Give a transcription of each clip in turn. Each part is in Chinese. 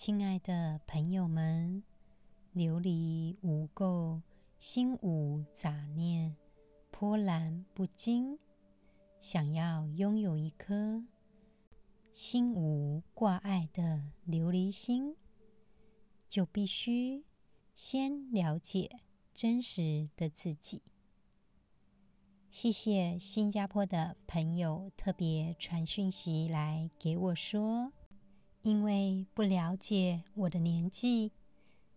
亲爱的朋友们，琉璃无垢，心无杂念，波澜不惊。想要拥有一颗心无挂碍的琉璃心，就必须先了解真实的自己。谢谢新加坡的朋友特别传讯息来给我说，因为不了解我的年纪，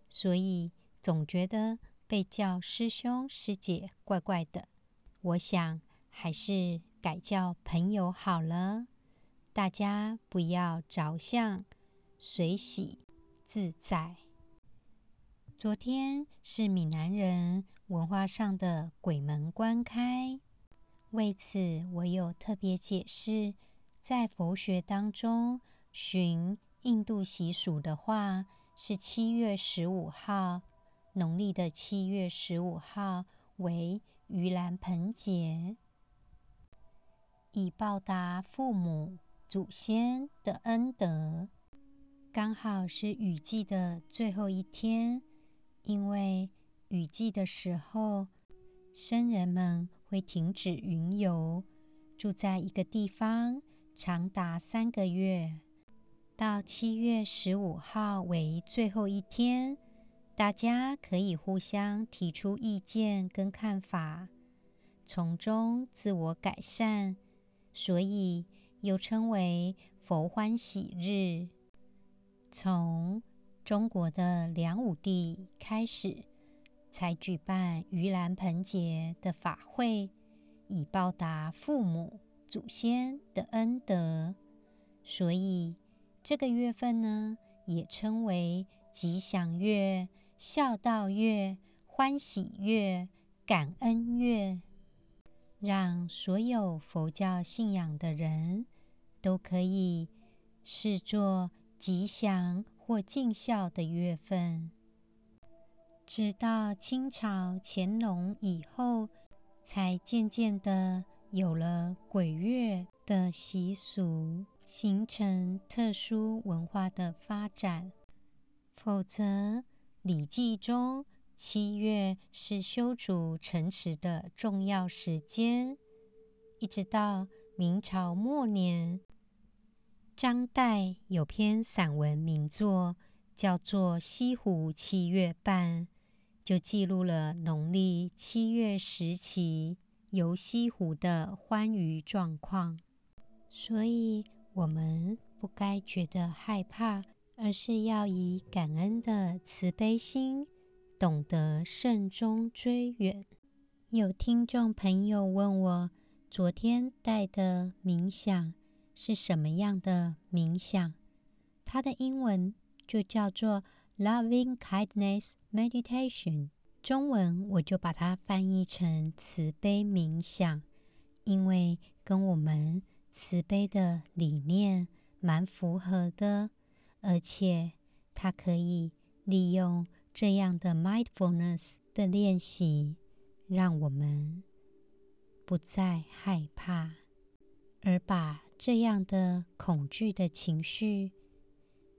所以总觉得被叫师兄师姐怪怪的。我想还是改叫朋友好了，大家不要着相，随喜自在。昨天是闽南人文化上的鬼门关开，为此我有特别解释，在佛学当中，寻印度习俗的话，是七月十五号，农历的七月十五号为盂兰盆节，以报答父母祖先的恩德，刚好是雨季的最后一天。因为雨季的时候，僧人们会停止云游，住在一个地方长达三个月。到七月十五号为最后一天，大家可以互相提出意见跟看法，从中自我改善，所以又称为佛欢喜日。从中国的梁武帝开始，才举办盂兰盆节的法会，以报答父母祖先的恩德。所以这个月份呢，也称为吉祥月、孝道月、欢喜月、感恩月，让所有佛教信仰的人都可以视作吉祥。或尽孝的月份，直到清朝乾隆以后，才渐渐的有了鬼月的习俗，形成特殊文化的发展。否则，《礼记》中七月是修筑城池的重要时间，一直到明朝末年。张岱有篇散文名作，叫做《西湖七月半》，就记录了农历七月时期游西湖的欢愉状况。所以，我们不该觉得害怕，而是要以感恩的慈悲心，懂得慎终追远。有听众朋友问我，昨天带的冥想。是什么样的冥想？它的英文就叫做 Loving Kindness Meditation，中文我就把它翻译成慈悲冥想，因为跟我们慈悲的理念蛮符合的，而且它可以利用这样的 mindfulness 的练习，让我们不再害怕，而把这样的恐惧的情绪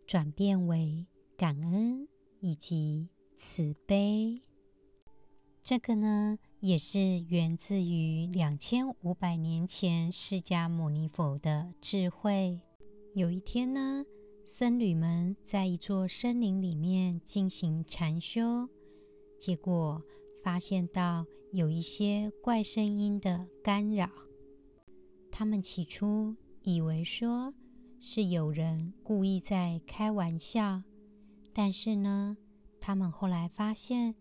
转变为感恩以及慈悲，这个呢也是源自于两千五百年前释迦牟尼佛的智慧。有一天呢，僧侣们在一座森林里面进行禅修，结果发现到有一些怪声音的干扰，他们起初，以为说是有人故意在开玩笑，但是呢，他们后来发现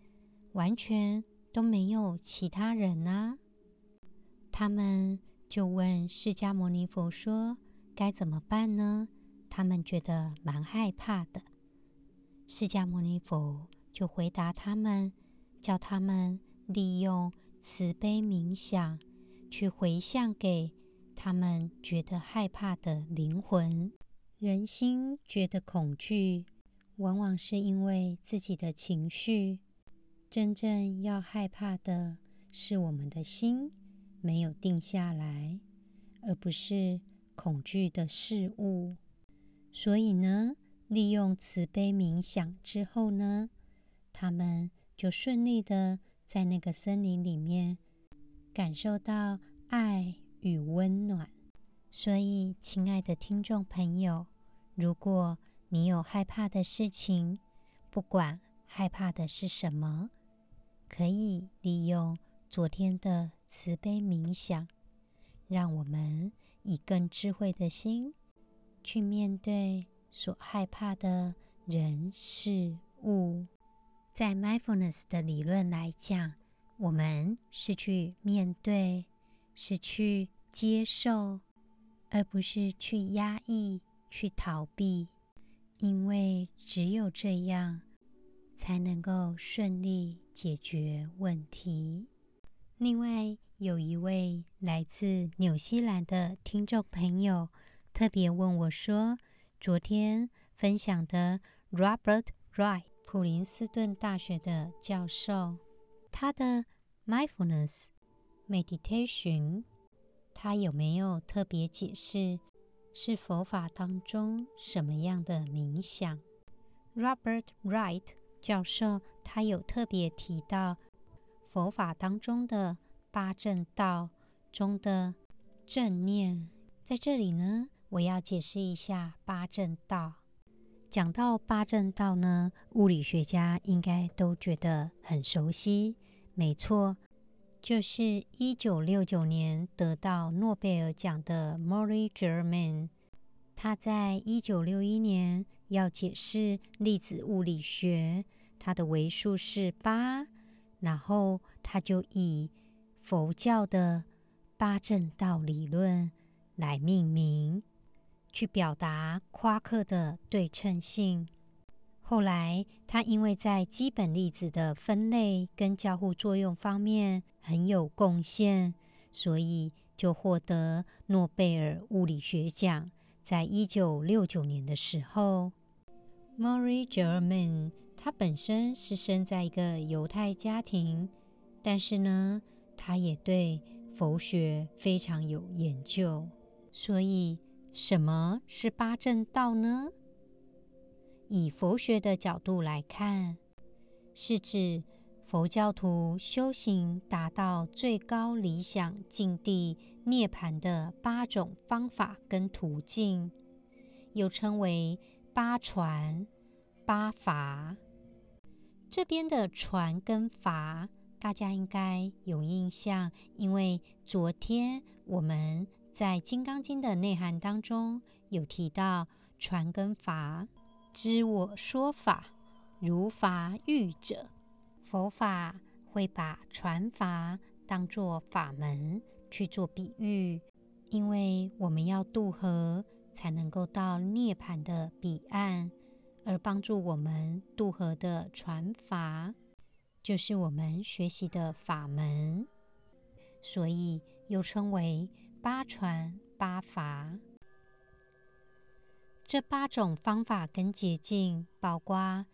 完全都没有其他人啊。他们就问释迦牟尼佛说：“该怎么办呢？”他们觉得蛮害怕的。释迦牟尼佛就回答他们，叫他们利用慈悲冥想去回向给。他们觉得害怕的灵魂，人心觉得恐惧，往往是因为自己的情绪。真正要害怕的是我们的心没有定下来，而不是恐惧的事物。所以呢，利用慈悲冥想之后呢，他们就顺利的在那个森林里面感受到爱与温暖。所以，亲爱的听众朋友，如果你有害怕的事情，不管害怕的是什么，可以利用昨天的慈悲冥想，让我们以更智慧的心去面对所害怕的人事物。在 Mindfulness 的理论来讲，我们是去面对，是去接受。而不是去压抑、去逃避，因为只有这样，才能够顺利解决问题。另外，有一位来自纽西兰的听众朋友特别问我说：“昨天分享的 Robert Wright 普林斯顿大学的教授，他的 Mindfulness Meditation。”他有没有特别解释是佛法当中什么样的冥想？Robert Wright 教授他有特别提到佛法当中的八正道中的正念。在这里呢，我要解释一下八正道。讲到八正道呢，物理学家应该都觉得很熟悉。没错。就是一九六九年得到诺贝尔奖的 Murray German，他在一九六一年要解释粒子物理学，它的维数是八，然后他就以佛教的八正道理论来命名，去表达夸克的对称性。后来，他因为在基本粒子的分类跟交互作用方面很有贡献，所以就获得诺贝尔物理学奖。在一九六九年的时候，Murray Gell-Mann 他本身是生在一个犹太家庭，但是呢，他也对佛学非常有研究。所以，什么是八正道呢？以佛学的角度来看，是指佛教徒修行达到最高理想境地涅槃的八种方法跟途径，又称为八传、八法。这边的传跟法，大家应该有印象，因为昨天我们在《金刚经》的内涵当中有提到传跟法。知我说法，如法喻者。佛法会把传法当作法门去做比喻，因为我们要渡河，才能够到涅槃的彼岸，而帮助我们渡河的船筏，就是我们学习的法门，所以又称为八船八筏。这八种方法跟捷径，包括：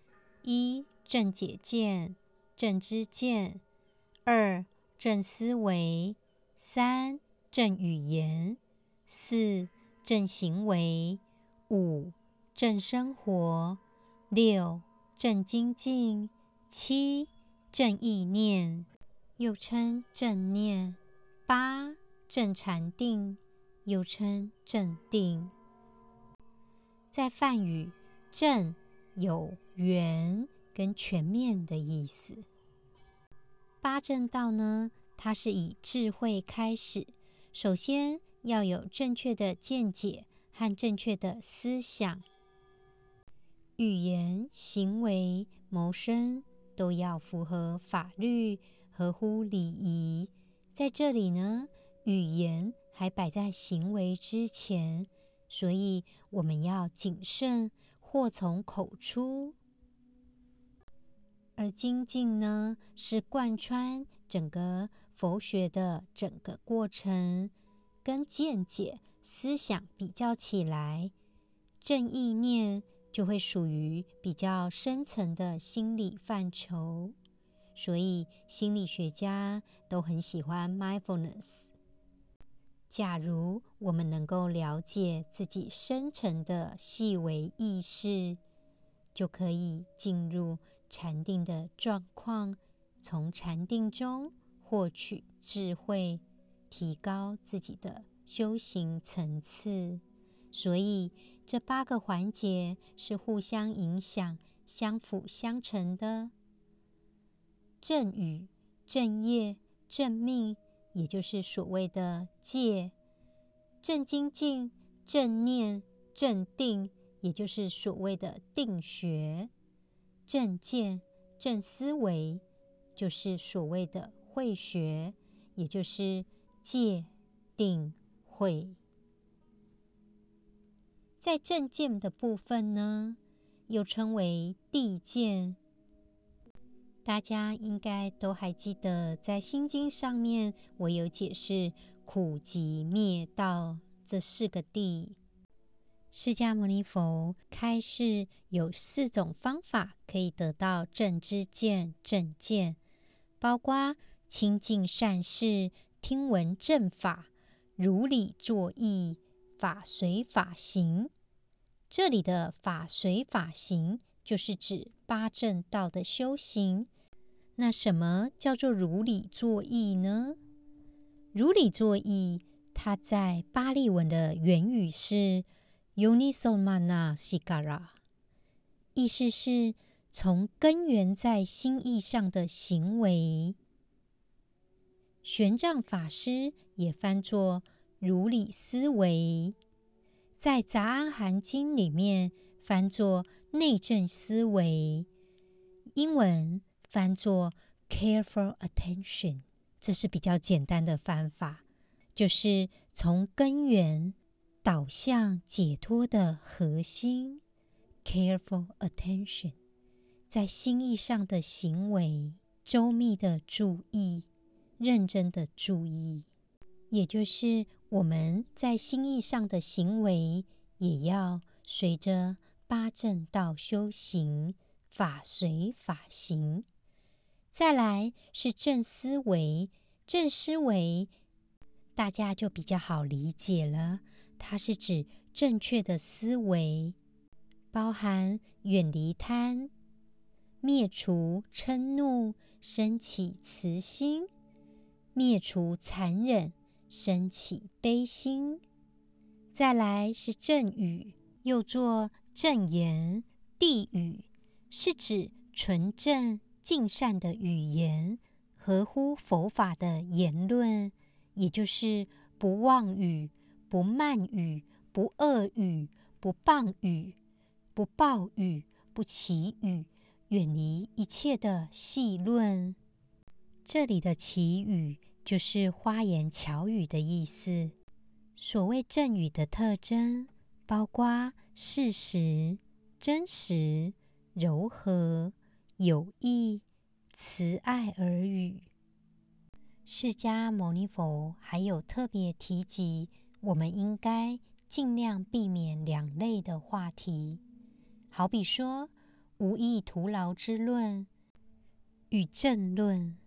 一、正解见、正知见；二、正思维；三、正语言；四、正行为；五、正生活；六、正精进；七、正意念，又称正念；八、正禅定，又称正定。在梵语，正有圆跟全面的意思。八正道呢，它是以智慧开始，首先要有正确的见解和正确的思想，语言、行为、谋生都要符合法律，合乎礼仪。在这里呢，语言还摆在行为之前。所以我们要谨慎，祸从口出。而精进呢，是贯穿整个佛学的整个过程，跟见解、思想比较起来，正意念就会属于比较深层的心理范畴。所以心理学家都很喜欢 mindfulness。假如我们能够了解自己深层的细微意识，就可以进入禅定的状况，从禅定中获取智慧，提高自己的修行层次。所以，这八个环节是互相影响、相辅相成的。正语、正业、正命，也就是所谓的戒；正精进、正念、正定，也就是所谓的定学；正见、正思维，就是所谓的慧学，也就是戒、定、慧。在正见的部分呢，又称为地见。大家应该都还记得，在《心经》上面，我有解释苦集灭道这四个地。释迦牟尼佛开示有四种方法可以得到正知见、正见，包括亲近善事、听闻正法、如理作意、法随法行。这里的法随法行，就是指八正道的修行。那什么叫做如理作意呢？如理作意，它在巴利文的原语是 “Yonisomanāsikara”，意思是从根源在心意上的行为。玄奘法师也翻作如理思维。在《杂阿含经》里面翻作内证思维，英文翻作 careful attention，这是比较简单的翻法，就是从根源导向解脱的核心。careful attention，在心意上的行为，周密的注意，认真的注意，也就是。我们在心意上的行为，也要随着八正道修行，法随法行。再来是正思维，正思维大家就比较好理解了，它是指正确的思维，包含远离贪、灭除嗔怒、升起慈心、灭除残忍。升起悲心，再来是正语，又作正言。谛语是指纯正尽善的语言，合乎佛法的言论，也就是不妄语、不慢语、不恶语、不谤语、不暴语、不綺语，远离一切的戏论。这里的綺语。就是花言巧语的意思。所谓正语的特征，包括事实、真实、柔和、有益、慈爱耳语。释迦牟尼佛还有特别提及，我们应该尽量避免两类的话题，好比说无益徒劳之论与正论。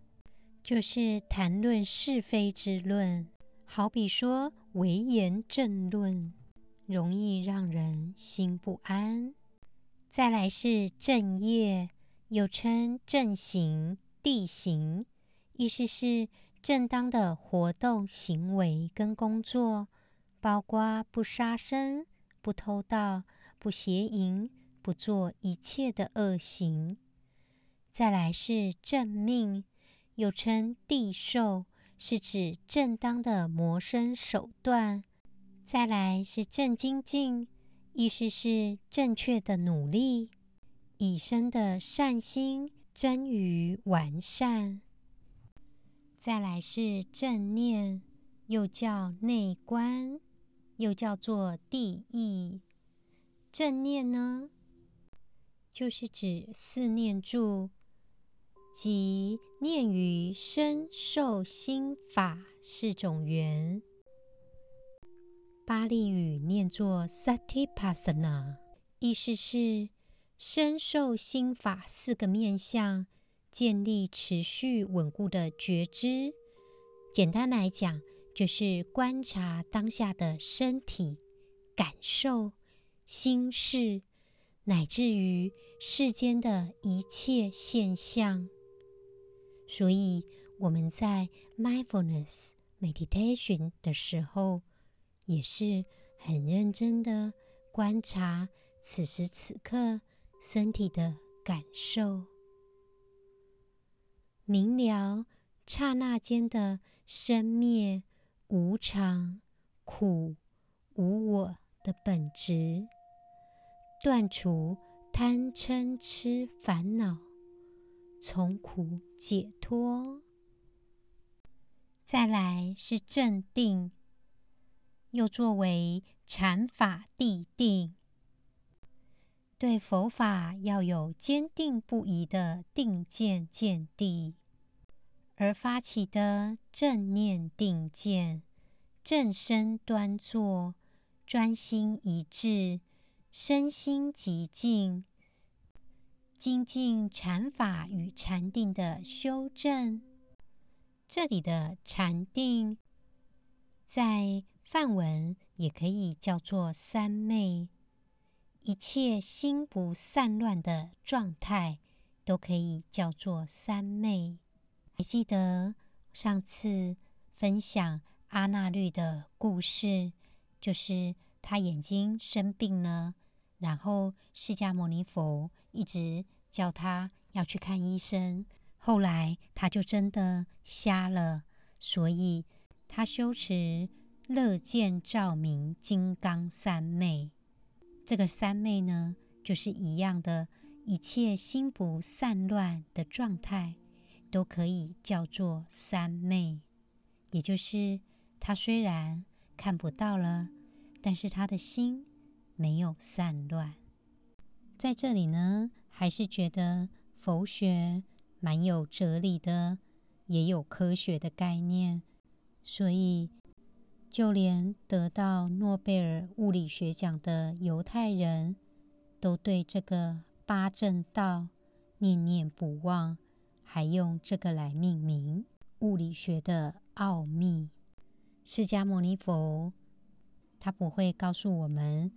就是谈论是非之论，好比说微言正论，容易让人心不安。再来是正业，又称正行、地行，意思是正当的活动、行为跟工作，包括不杀生、不偷盗、不邪淫、不做一切的恶行。再来是正命。又称谛受，是指正当的谋生手段。再来是正精进，意思是正确的努力，以生的善心臻于完善。再来是正念，又叫内观，又叫做地意。正念呢，就是指四念住。即念于身受心法四种缘，巴利语念作 Satipasana，意思是身受心法四个面向，建立持续稳固的觉知。简单来讲，就是观察当下的身体感受、心事，乃至于世间的一切现象。所以我们在 mindfulness meditation 的时候，也是很认真的观察此时此刻身体的感受，明了刹那间的生灭无常、苦无我的本质，断除贪嗔痴烦恼，从苦解脱。再来是正定，又作为禅法谛定。对佛法要有坚定不移的定见见地，而发起的正念定见，正身端坐，专心一致，身心极静，精进禅法与禅定的修正。这里的禅定，在梵文也可以叫做三昧。一切心不散乱的状态，都可以叫做三昧。还记得上次分享阿那律的故事，就是他眼睛生病了，然后释迦牟尼佛一直叫他要去看医生，后来他就真的瞎了，所以他修持乐见照明金刚三昧。这个三昧呢，就是一样的，一切心不散乱的状态，都可以叫做三昧。也就是他虽然看不到了，但是他的心没有散乱。在这里呢，还是觉得佛学蛮有哲理的，也有科学的概念，所以。就连得到诺贝尔物理学奖的犹太人都对这个八正道念念不忘，还用这个来命名物理学的奥秘。释迦牟尼佛他不会告诉我们，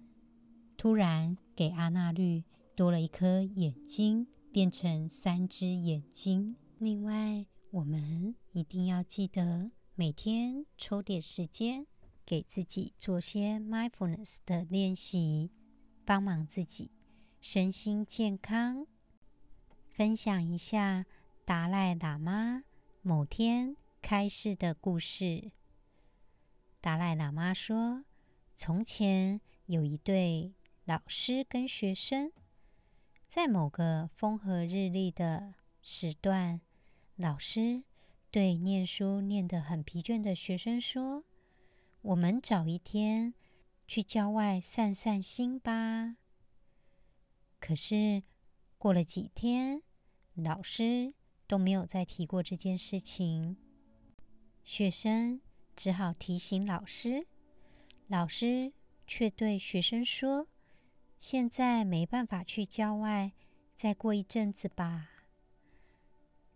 突然给阿那律多了一颗眼睛，变成三只眼睛。另外，我们一定要记得。每天抽点时间，给自己做些 mindfulness 的练习，帮忙自己身心健康。分享一下达赖喇嘛某天开示的故事。达赖喇嘛说：“从前有一对老师跟学生，在某个风和日丽的时段，老师。”对念书念得很疲倦的学生说：“我们找一天去郊外散散心吧。”可是过了几天，老师都没有再提过这件事情。学生只好提醒老师，老师却对学生说：“现在没办法去郊外，再过一阵子吧。”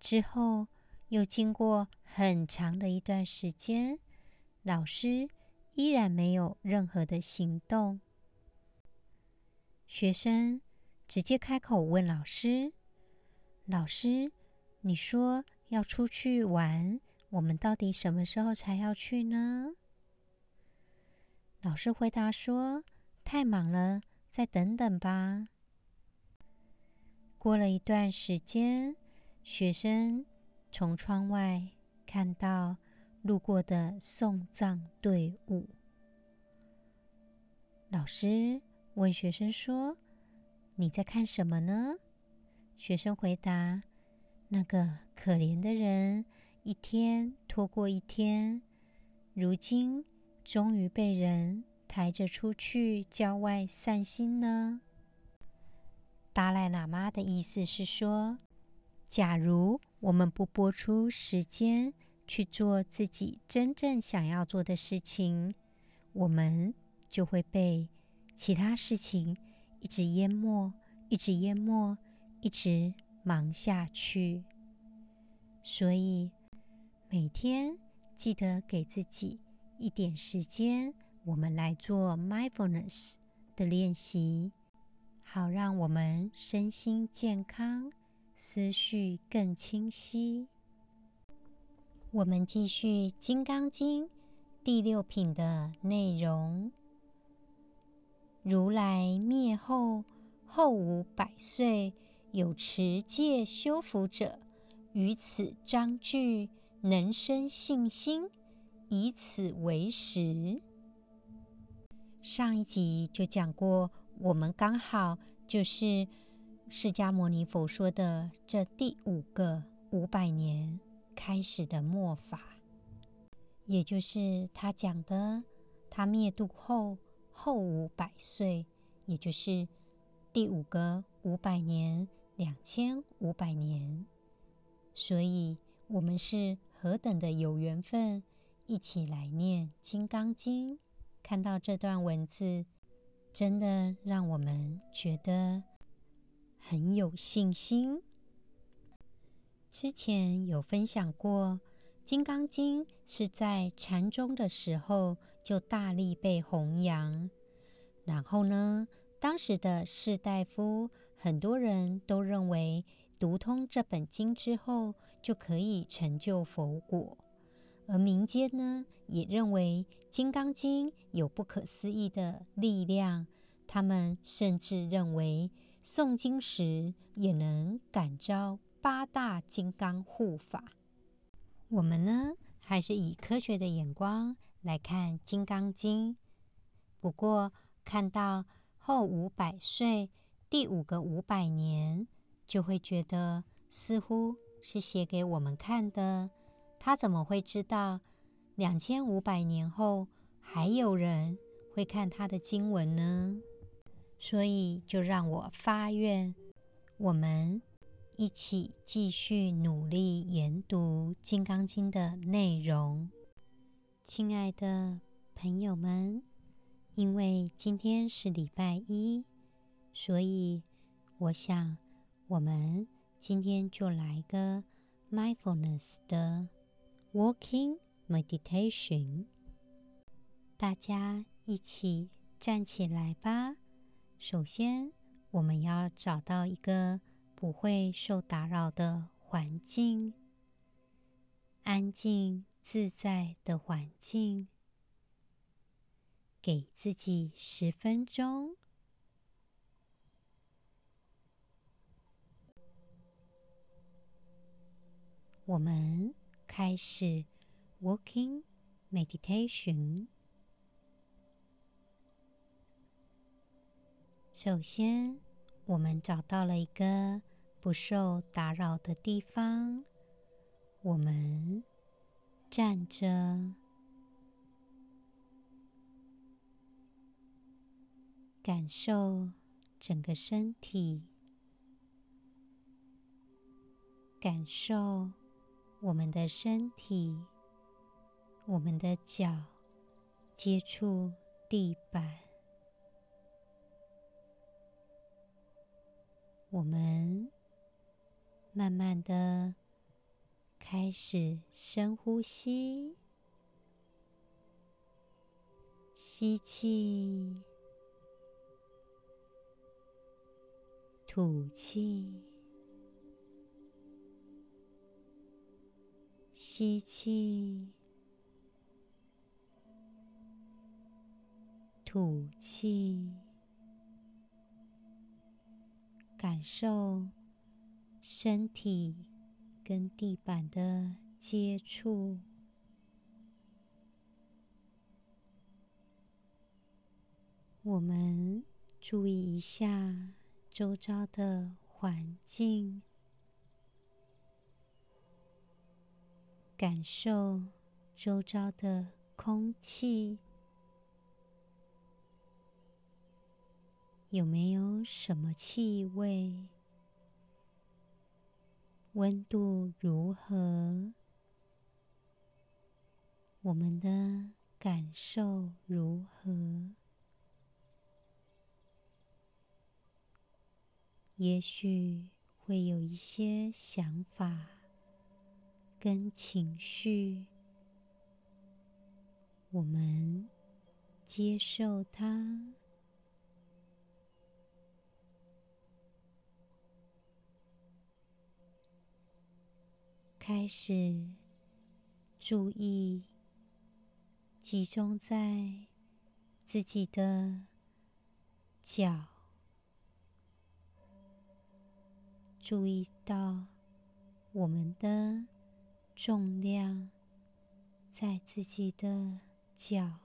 之后。又经过很长的一段时间，老师依然没有任何的行动。学生直接开口问老师：“老师，你说要出去玩，我们到底什么时候才要去呢？”老师回答说：“太忙了，再等等吧。”过了一段时间，学生。从窗外看到路过的送葬队伍，老师问学生说：“你在看什么呢？”学生回答：“那个可怜的人，一天拖过一天，如今终于被人抬着出去郊外散心呢。”达赖喇嘛的意思是说，假如我们不拨出时间去做自己真正想要做的事情，我们就会被其他事情一直淹没，一直淹没，一直忙下去。所以每天记得给自己一点时间，我们来做 mindfulness 的练习。好让我们身心健康，思绪更清晰。我们继续《金刚经》第六品的内容。如来灭后，后五百岁，有持戒修福者，于此章句能生信心，以此为食。上一集就讲过，我们刚好就是释迦牟尼佛说的这第五个五百年开始的末法，也就是他讲的，他灭度后。后五百岁，也就是第五个五百年，两千五百年。所以，我们是何等的有缘分，一起来念《金刚经》。看到这段文字，真的让我们觉得很有信心。之前有分享过，《金刚经》是在禅宗的时候。就大力被弘扬，然后呢，当时的士大夫很多人都认为读通这本经之后就可以成就佛果，而民间呢也认为《金刚经》有不可思议的力量，他们甚至认为诵经时也能感召八大金刚护法。我们呢，还是以科学的眼光。来看《金刚经》，不过看到后五百岁，第五个五百年，就会觉得似乎是写给我们看的。他怎么会知道两千五百年后还有人会看他的经文呢？所以就让我发愿，我们一起继续努力研读《金刚经》的内容。亲爱的朋友们，因为今天是礼拜一，所以我想我们今天就来个 mindfulness 的 walking meditation。大家一起站起来吧。首先，我们要找到一个不会受打扰的环境，安静。自在的环境，给自己十分钟。我们开始 walking meditation。首先，我们找到了一个不受打扰的地方，我们。站着，感受整个身体，感受我们的身体，我们的脚接触地板，我们慢慢的。开始深呼吸，吸气，吐气，吸气，吐气，感受身体。跟地板的接触，我们注意一下周遭的环境，感受周遭的空气，有没有什么气味？温度如何？我们的感受如何？也许会有一些想法跟情绪我们接受它。开始注意集中在自己的脚注意到我们的重量在自己的脚。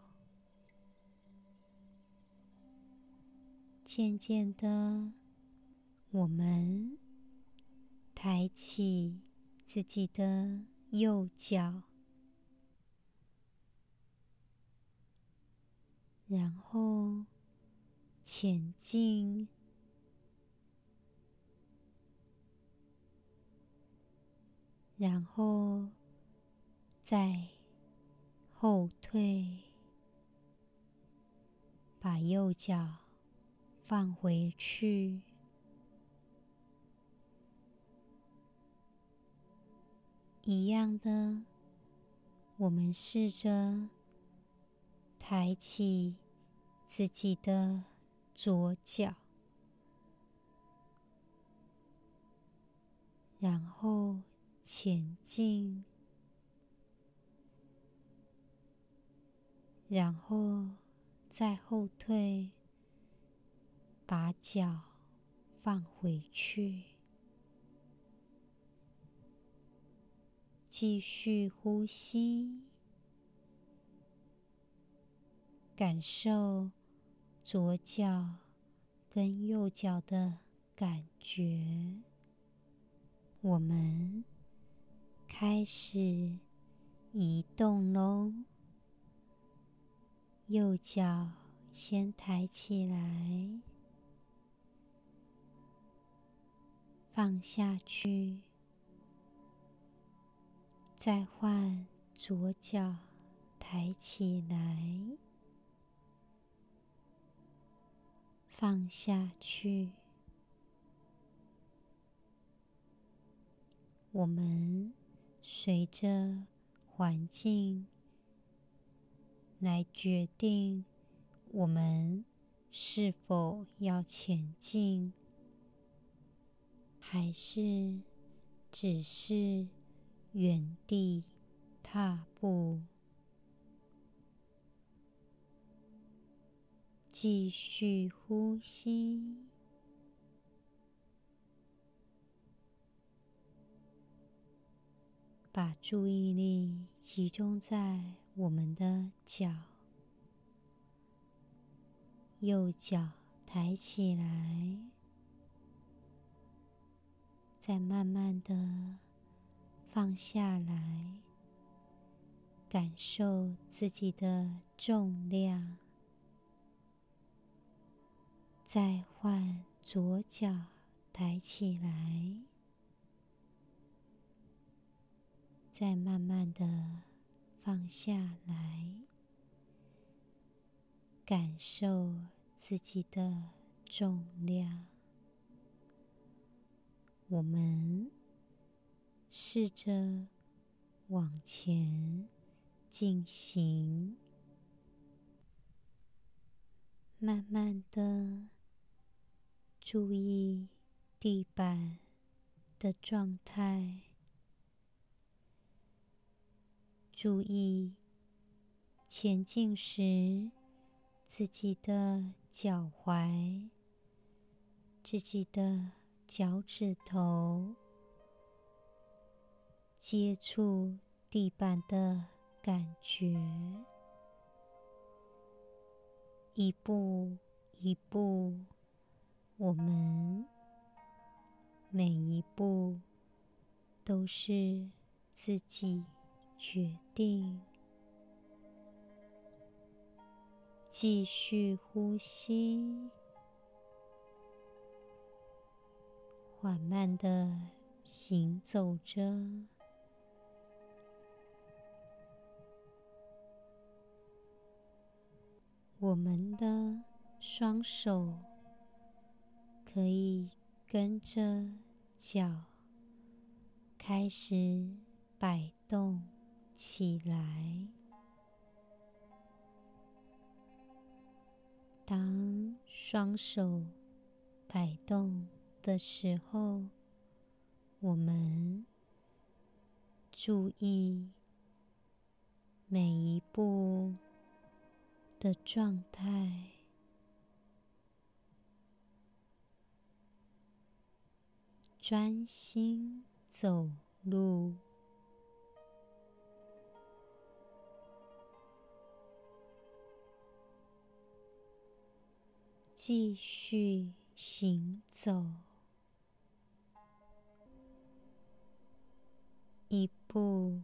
渐渐的，我们抬起自己的右脚，然后前进，然后再后退，把右脚。放回去，一样的，我们试着抬起自己的左脚，然后前进，然后再后退。把脚放回去，继续呼吸，感受左脚跟右脚的感觉。我们开始移动喽，右脚先抬起来。放下去，再换左脚抬起来，放下去。我们随着环境来决定，我们是否要前进。还是只是原地踏步，继续呼吸，把注意力集中在我们的脚，右脚抬起来。再慢慢的放下来，感受自己的重量。再换左脚抬起来，再慢慢的放下来，感受自己的重量。我们试着往前进行，慢慢的注意地板的状态，注意前进时自己的脚踝，自己的。脚趾头接触地板的感觉，一步一步，我们每一步都是自己决定。继续呼吸。缓慢的行走着，我们的双手可以跟着脚开始摆动起来。当双手摆动的时候，我们注意每一步的状态，专心走路，继续行走。一步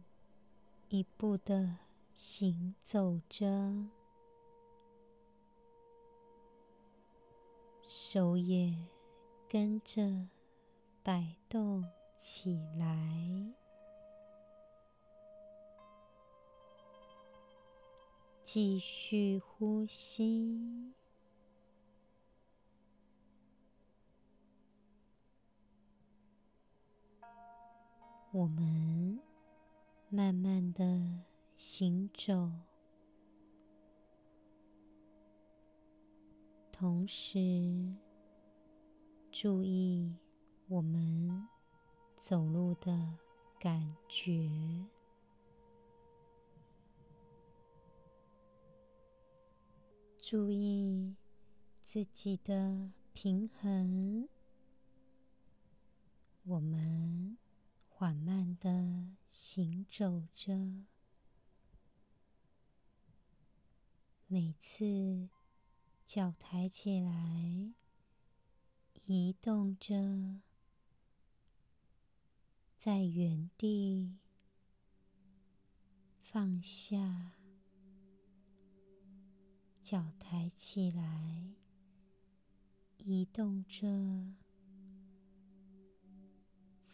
一步的行走着，手也跟着摆动起来，继续呼吸。我们慢慢的行走，同时注意我们走路的感觉，注意自己的平衡。我们。缓慢的行走着，每次脚抬起来，移动着，在原地放下，脚抬起来，移动着。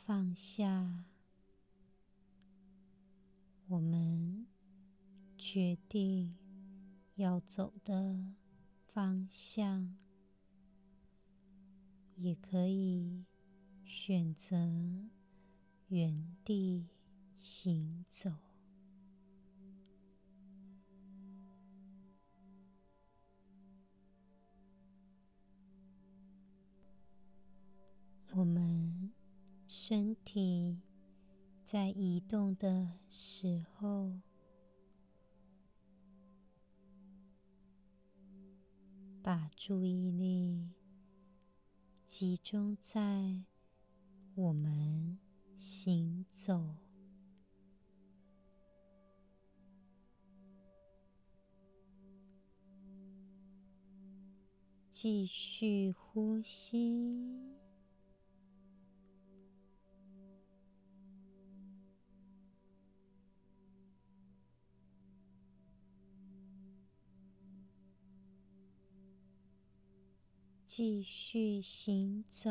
放下，我们决定要走的方向，也可以选择原地行走。身体在移动的时候，把注意力集中在我们行走，继续呼吸。继续行走，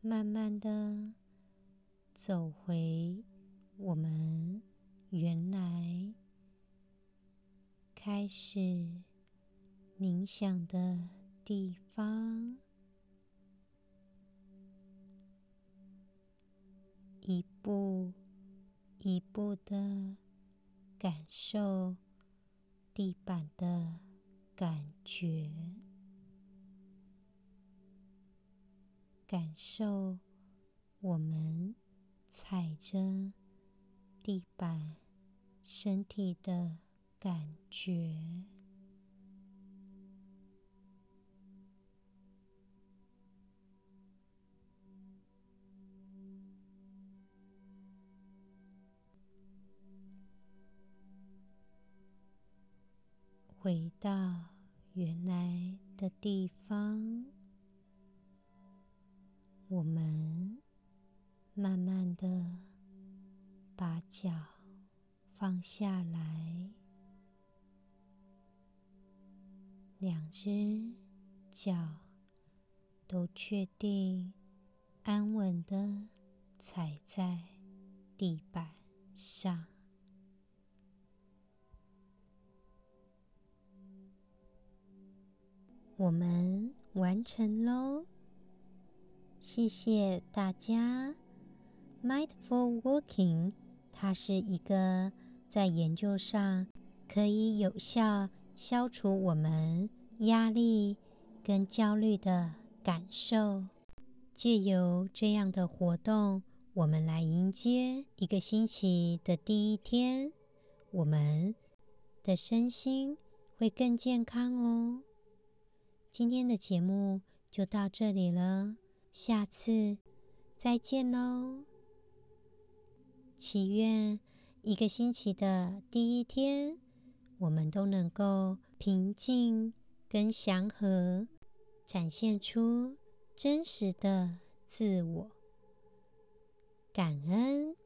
慢慢的走回我们原来开始冥想的地方，一步一步的感受。地板的感觉，感受我们踩着地板，身体的感觉。回到原来的地方，我们慢慢的把脚放下来，两只脚都确定安稳的踩在地板上。我们完成喽，谢谢大家。Mindful Walking，它是一个在研究上可以有效消除我们压力跟焦虑的感受。借由这样的活动，我们来迎接一个星期的第一天，我们的身心会更健康哦。今天的节目就到这里了，下次再见喽。祈愿一个星期的第一天，我们都能够平静跟祥和，展现出真实的自我。感恩。